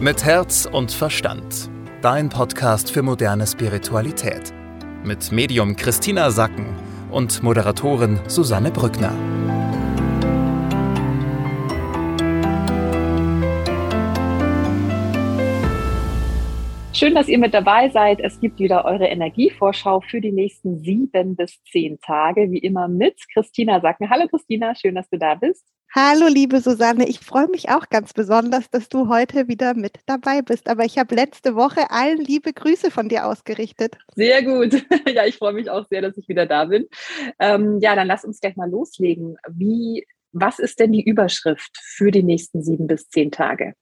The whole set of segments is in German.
Mit Herz und Verstand. Dein Podcast für moderne Spiritualität. Mit Medium Christina Sacken und Moderatorin Susanne Brückner. Schön, dass ihr mit dabei seid. Es gibt wieder eure Energievorschau für die nächsten sieben bis zehn Tage, wie immer mit Christina Sacken. Hallo Christina, schön, dass du da bist. Hallo, liebe Susanne. Ich freue mich auch ganz besonders, dass du heute wieder mit dabei bist. Aber ich habe letzte Woche allen liebe Grüße von dir ausgerichtet. Sehr gut. Ja, ich freue mich auch sehr, dass ich wieder da bin. Ähm, ja, dann lass uns gleich mal loslegen. Wie, was ist denn die Überschrift für die nächsten sieben bis zehn Tage?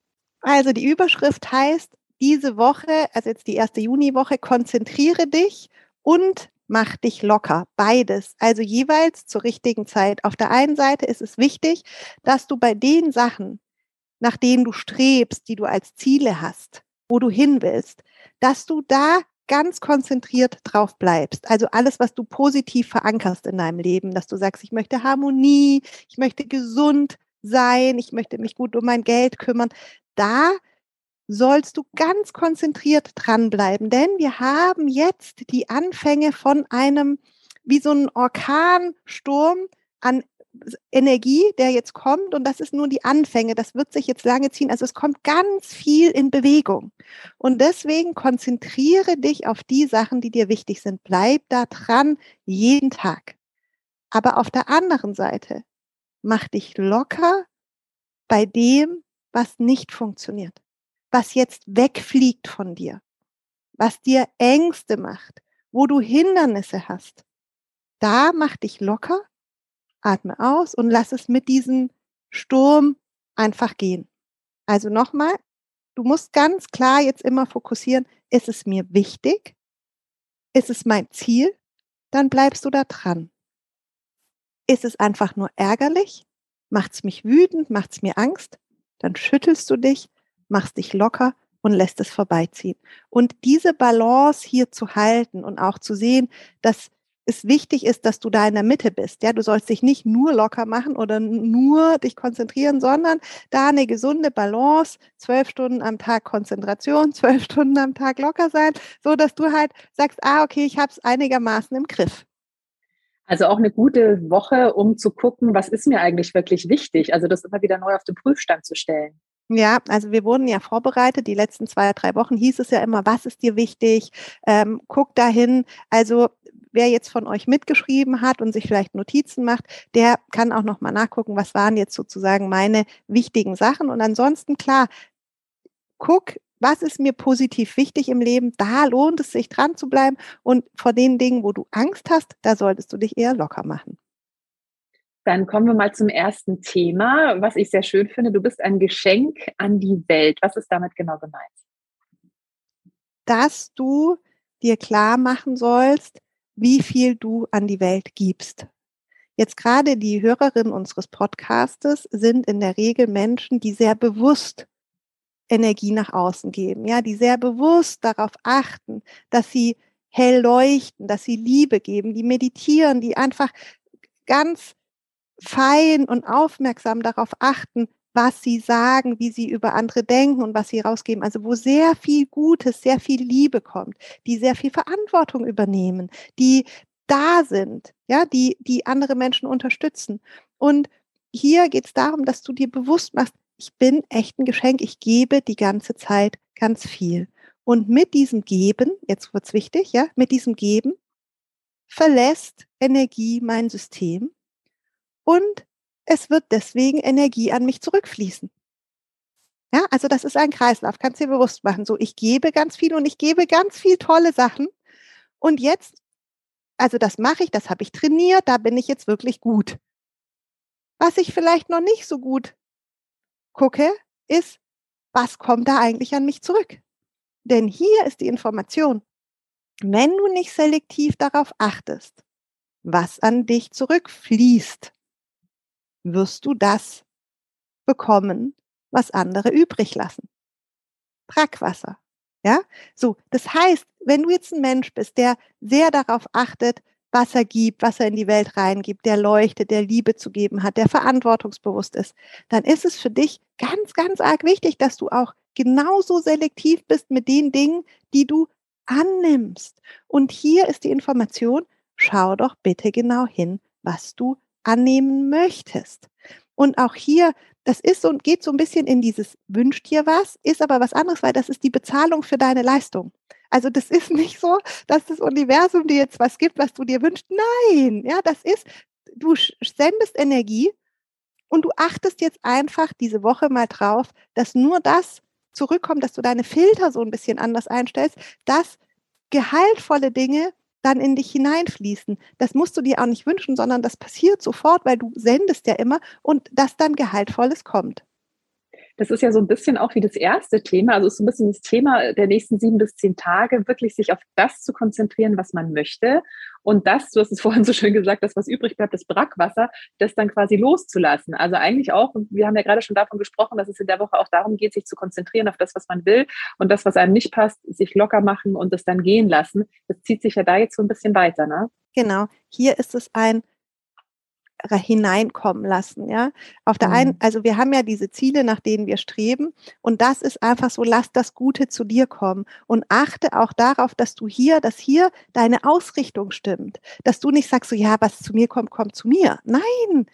Also die Überschrift heißt diese Woche, also jetzt die erste Juniwoche, konzentriere dich und mach dich locker. Beides. Also jeweils zur richtigen Zeit. Auf der einen Seite ist es wichtig, dass du bei den Sachen, nach denen du strebst, die du als Ziele hast, wo du hin willst, dass du da ganz konzentriert drauf bleibst. Also alles, was du positiv verankerst in deinem Leben, dass du sagst, ich möchte Harmonie, ich möchte gesund sein, ich möchte mich gut um mein Geld kümmern. Da sollst du ganz konzentriert dranbleiben, denn wir haben jetzt die Anfänge von einem, wie so ein Orkansturm an Energie, der jetzt kommt und das ist nur die Anfänge, das wird sich jetzt lange ziehen. Also es kommt ganz viel in Bewegung. Und deswegen konzentriere dich auf die Sachen, die dir wichtig sind. Bleib da dran jeden Tag. Aber auf der anderen Seite, mach dich locker bei dem, was nicht funktioniert was jetzt wegfliegt von dir, was dir Ängste macht, wo du Hindernisse hast, da mach dich locker, atme aus und lass es mit diesem Sturm einfach gehen. Also nochmal, du musst ganz klar jetzt immer fokussieren, ist es mir wichtig? Ist es mein Ziel? Dann bleibst du da dran. Ist es einfach nur ärgerlich? Macht es mich wütend? Macht es mir Angst? Dann schüttelst du dich machst dich locker und lässt es vorbeiziehen. Und diese Balance hier zu halten und auch zu sehen, dass es wichtig ist, dass du da in der Mitte bist. Ja, du sollst dich nicht nur locker machen oder nur dich konzentrieren, sondern da eine gesunde Balance, zwölf Stunden am Tag Konzentration, zwölf Stunden am Tag locker sein, so dass du halt sagst, ah, okay, ich habe es einigermaßen im Griff. Also auch eine gute Woche, um zu gucken, was ist mir eigentlich wirklich wichtig. Also das immer wieder neu auf den Prüfstand zu stellen. Ja, also wir wurden ja vorbereitet. Die letzten zwei, drei Wochen hieß es ja immer, was ist dir wichtig? Ähm, guck dahin. Also wer jetzt von euch mitgeschrieben hat und sich vielleicht Notizen macht, der kann auch nochmal nachgucken, was waren jetzt sozusagen meine wichtigen Sachen. Und ansonsten, klar, guck, was ist mir positiv wichtig im Leben? Da lohnt es sich dran zu bleiben. Und vor den Dingen, wo du Angst hast, da solltest du dich eher locker machen. Dann kommen wir mal zum ersten Thema, was ich sehr schön finde. Du bist ein Geschenk an die Welt. Was ist damit genau gemeint? Dass du dir klar machen sollst, wie viel du an die Welt gibst. Jetzt gerade die Hörerinnen unseres Podcastes sind in der Regel Menschen, die sehr bewusst Energie nach außen geben, ja, die sehr bewusst darauf achten, dass sie hell leuchten, dass sie Liebe geben, die meditieren, die einfach ganz fein und aufmerksam darauf achten, was sie sagen, wie sie über andere denken und was sie rausgeben. Also wo sehr viel Gutes, sehr viel Liebe kommt, die sehr viel Verantwortung übernehmen, die da sind, ja, die, die andere Menschen unterstützen. Und hier geht es darum, dass du dir bewusst machst, ich bin echt ein Geschenk, ich gebe die ganze Zeit ganz viel. Und mit diesem Geben, jetzt wird's wichtig, ja, mit diesem Geben verlässt Energie mein System und es wird deswegen Energie an mich zurückfließen. Ja, also das ist ein Kreislauf, kannst dir bewusst machen. So, ich gebe ganz viel und ich gebe ganz viel tolle Sachen. Und jetzt, also das mache ich, das habe ich trainiert, da bin ich jetzt wirklich gut. Was ich vielleicht noch nicht so gut gucke, ist, was kommt da eigentlich an mich zurück? Denn hier ist die Information. Wenn du nicht selektiv darauf achtest, was an dich zurückfließt, wirst du das bekommen, was andere übrig lassen. Brackwasser. Ja, so. Das heißt, wenn du jetzt ein Mensch bist, der sehr darauf achtet, was er gibt, was er in die Welt reingibt, der leuchtet, der Liebe zu geben hat, der verantwortungsbewusst ist, dann ist es für dich ganz, ganz arg wichtig, dass du auch genauso selektiv bist mit den Dingen, die du annimmst. Und hier ist die Information, schau doch bitte genau hin, was du annehmen möchtest. Und auch hier, das ist so, geht so ein bisschen in dieses wünscht dir was, ist aber was anderes, weil das ist die Bezahlung für deine Leistung. Also das ist nicht so, dass das Universum dir jetzt was gibt, was du dir wünschst. Nein, ja, das ist, du sendest Energie und du achtest jetzt einfach diese Woche mal drauf, dass nur das zurückkommt, dass du deine Filter so ein bisschen anders einstellst, dass gehaltvolle Dinge dann in dich hineinfließen. Das musst du dir auch nicht wünschen, sondern das passiert sofort, weil du sendest ja immer und dass dann Gehaltvolles kommt. Das ist ja so ein bisschen auch wie das erste Thema, also ist so ein bisschen das Thema der nächsten sieben bis zehn Tage, wirklich sich auf das zu konzentrieren, was man möchte. Und das, du hast es vorhin so schön gesagt, das, was übrig bleibt, das Brackwasser, das dann quasi loszulassen. Also eigentlich auch, wir haben ja gerade schon davon gesprochen, dass es in der Woche auch darum geht, sich zu konzentrieren auf das, was man will und das, was einem nicht passt, sich locker machen und es dann gehen lassen. Das zieht sich ja da jetzt so ein bisschen weiter, ne? Genau. Hier ist es ein hineinkommen lassen, ja. Auf der mhm. einen, also wir haben ja diese Ziele, nach denen wir streben und das ist einfach so, lass das Gute zu dir kommen und achte auch darauf, dass du hier, dass hier deine Ausrichtung stimmt, dass du nicht sagst so, ja, was zu mir kommt, kommt zu mir. Nein,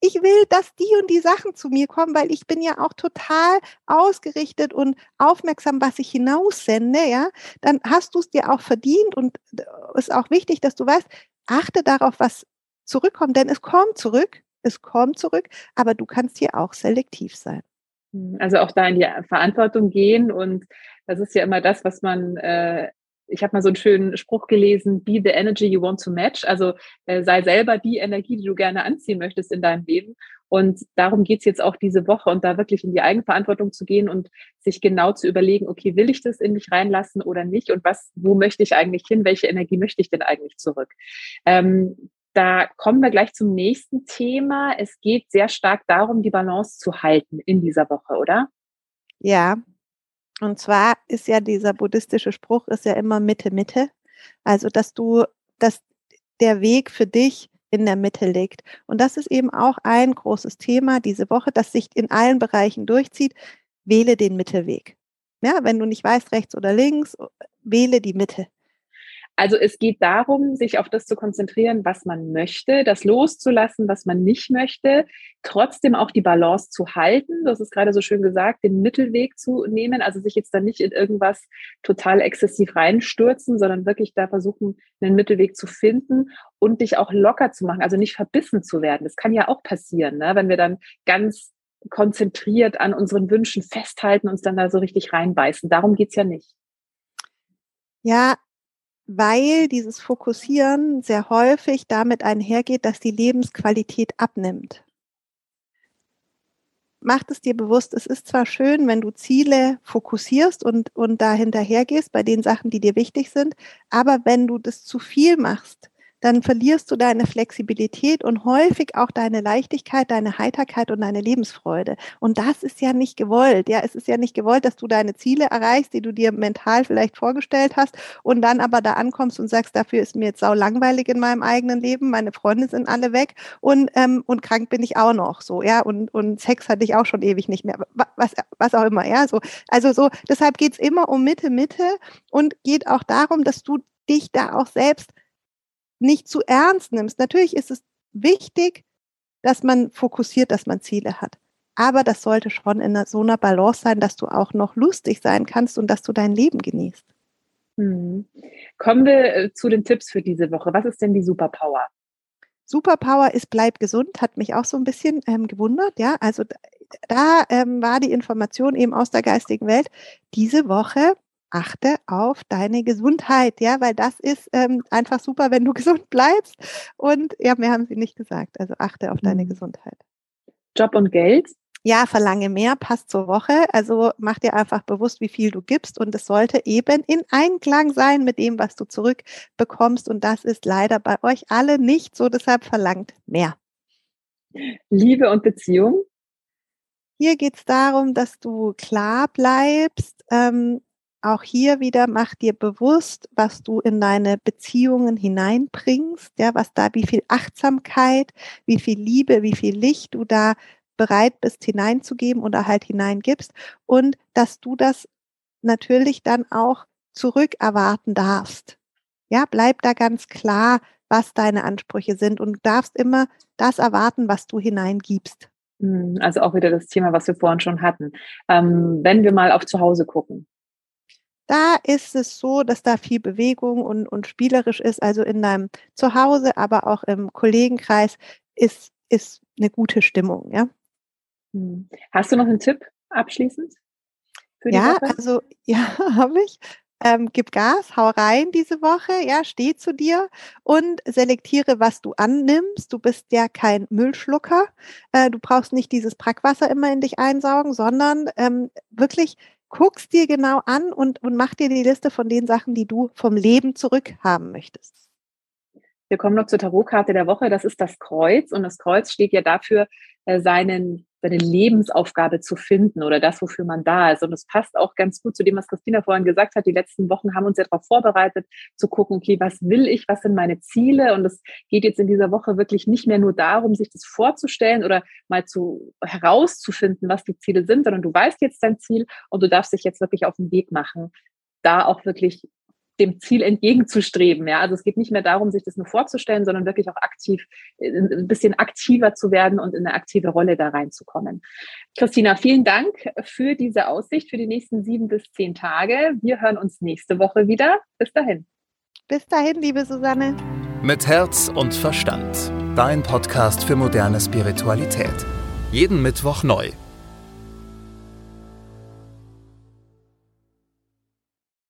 ich will, dass die und die Sachen zu mir kommen, weil ich bin ja auch total ausgerichtet und aufmerksam, was ich hinaussende, ja, dann hast du es dir auch verdient und äh, ist auch wichtig, dass du weißt, achte darauf, was zurückkommt, denn es kommt zurück, es kommt zurück, aber du kannst hier auch selektiv sein. Hm, also auch da in die Verantwortung gehen und das ist ja immer das, was man äh, ich habe mal so einen schönen Spruch gelesen, be the energy you want to match. Also äh, sei selber die Energie, die du gerne anziehen möchtest in deinem Leben. Und darum geht's jetzt auch diese Woche und da wirklich in die Eigenverantwortung zu gehen und sich genau zu überlegen, okay, will ich das in mich reinlassen oder nicht? Und was, wo möchte ich eigentlich hin? Welche Energie möchte ich denn eigentlich zurück? Ähm, da kommen wir gleich zum nächsten Thema. Es geht sehr stark darum, die Balance zu halten in dieser Woche, oder? Ja. Und zwar ist ja dieser buddhistische Spruch ist ja immer Mitte, Mitte. Also, dass du, dass der Weg für dich in der Mitte liegt. Und das ist eben auch ein großes Thema diese Woche, das sich in allen Bereichen durchzieht. Wähle den Mittelweg. Ja, wenn du nicht weißt, rechts oder links, wähle die Mitte. Also es geht darum, sich auf das zu konzentrieren, was man möchte, das loszulassen, was man nicht möchte, trotzdem auch die Balance zu halten. Das ist gerade so schön gesagt, den Mittelweg zu nehmen, also sich jetzt dann nicht in irgendwas total exzessiv reinstürzen, sondern wirklich da versuchen, einen Mittelweg zu finden und dich auch locker zu machen, also nicht verbissen zu werden. Das kann ja auch passieren, ne? wenn wir dann ganz konzentriert an unseren Wünschen festhalten, uns dann da so richtig reinbeißen. Darum geht's ja nicht. Ja, weil dieses Fokussieren sehr häufig damit einhergeht, dass die Lebensqualität abnimmt. Macht es dir bewusst, es ist zwar schön, wenn du Ziele fokussierst und, und da hinterhergehst bei den Sachen, die dir wichtig sind, aber wenn du das zu viel machst, dann verlierst du deine Flexibilität und häufig auch deine Leichtigkeit, deine Heiterkeit und deine Lebensfreude. Und das ist ja nicht gewollt. Ja, es ist ja nicht gewollt, dass du deine Ziele erreichst, die du dir mental vielleicht vorgestellt hast und dann aber da ankommst und sagst, dafür ist mir jetzt sau langweilig in meinem eigenen Leben, meine Freunde sind alle weg und, ähm, und krank bin ich auch noch so, ja, und, und Sex hatte ich auch schon ewig nicht mehr, was, was auch immer, ja, so. Also so, deshalb geht's immer um Mitte, Mitte und geht auch darum, dass du dich da auch selbst nicht zu ernst nimmst. Natürlich ist es wichtig, dass man fokussiert, dass man Ziele hat. Aber das sollte schon in so einer Balance sein, dass du auch noch lustig sein kannst und dass du dein Leben genießt. Hm. Kommen wir äh, zu den Tipps für diese Woche. Was ist denn die Superpower? Superpower ist bleib gesund, hat mich auch so ein bisschen ähm, gewundert. Ja, also da, da ähm, war die Information eben aus der geistigen Welt. Diese Woche achte auf deine Gesundheit, ja, weil das ist ähm, einfach super, wenn du gesund bleibst. Und ja, mehr haben sie nicht gesagt. Also achte auf deine mhm. Gesundheit. Job und Geld? Ja, verlange mehr, passt zur Woche. Also mach dir einfach bewusst, wie viel du gibst. Und es sollte eben in Einklang sein mit dem, was du zurückbekommst. Und das ist leider bei euch alle nicht so. Deshalb verlangt mehr. Liebe und Beziehung? Hier geht es darum, dass du klar bleibst, ähm, auch hier wieder mach dir bewusst, was du in deine Beziehungen hineinbringst, ja, was da, wie viel Achtsamkeit, wie viel Liebe, wie viel Licht du da bereit bist hineinzugeben oder halt hineingibst und dass du das natürlich dann auch zurück erwarten darfst. Ja, bleib da ganz klar, was deine Ansprüche sind und darfst immer das erwarten, was du hineingibst. Hm, also auch wieder das Thema, was wir vorhin schon hatten. Ähm, wenn wir mal auf zu Hause gucken. Da ist es so, dass da viel Bewegung und, und spielerisch ist. Also in deinem Zuhause, aber auch im Kollegenkreis ist, ist eine gute Stimmung, ja. Hm. Hast du noch einen Tipp abschließend? ja, Woche? also ja, habe ich ähm, gib Gas, hau rein diese Woche, ja, steh zu dir und selektiere, was du annimmst. Du bist ja kein Müllschlucker. Äh, du brauchst nicht dieses Brackwasser immer in dich einsaugen, sondern ähm, wirklich guckst dir genau an und, und mach dir die Liste von den Sachen, die du vom Leben zurückhaben möchtest. Wir kommen noch zur Tarotkarte der Woche. Das ist das Kreuz. Und das Kreuz steht ja dafür, äh, seinen seine Lebensaufgabe zu finden oder das, wofür man da ist. Und es passt auch ganz gut zu dem, was Christina vorhin gesagt hat. Die letzten Wochen haben uns ja darauf vorbereitet, zu gucken, okay, was will ich, was sind meine Ziele? Und es geht jetzt in dieser Woche wirklich nicht mehr nur darum, sich das vorzustellen oder mal zu herauszufinden, was die Ziele sind, sondern du weißt jetzt dein Ziel und du darfst dich jetzt wirklich auf den Weg machen, da auch wirklich dem Ziel entgegenzustreben. Ja, also es geht nicht mehr darum, sich das nur vorzustellen, sondern wirklich auch aktiv, äh, ein bisschen aktiver zu werden und in eine aktive Rolle da reinzukommen. Christina, vielen Dank für diese Aussicht für die nächsten sieben bis zehn Tage. Wir hören uns nächste Woche wieder. Bis dahin. Bis dahin, liebe Susanne. Mit Herz und Verstand. Dein Podcast für moderne Spiritualität. Jeden Mittwoch neu.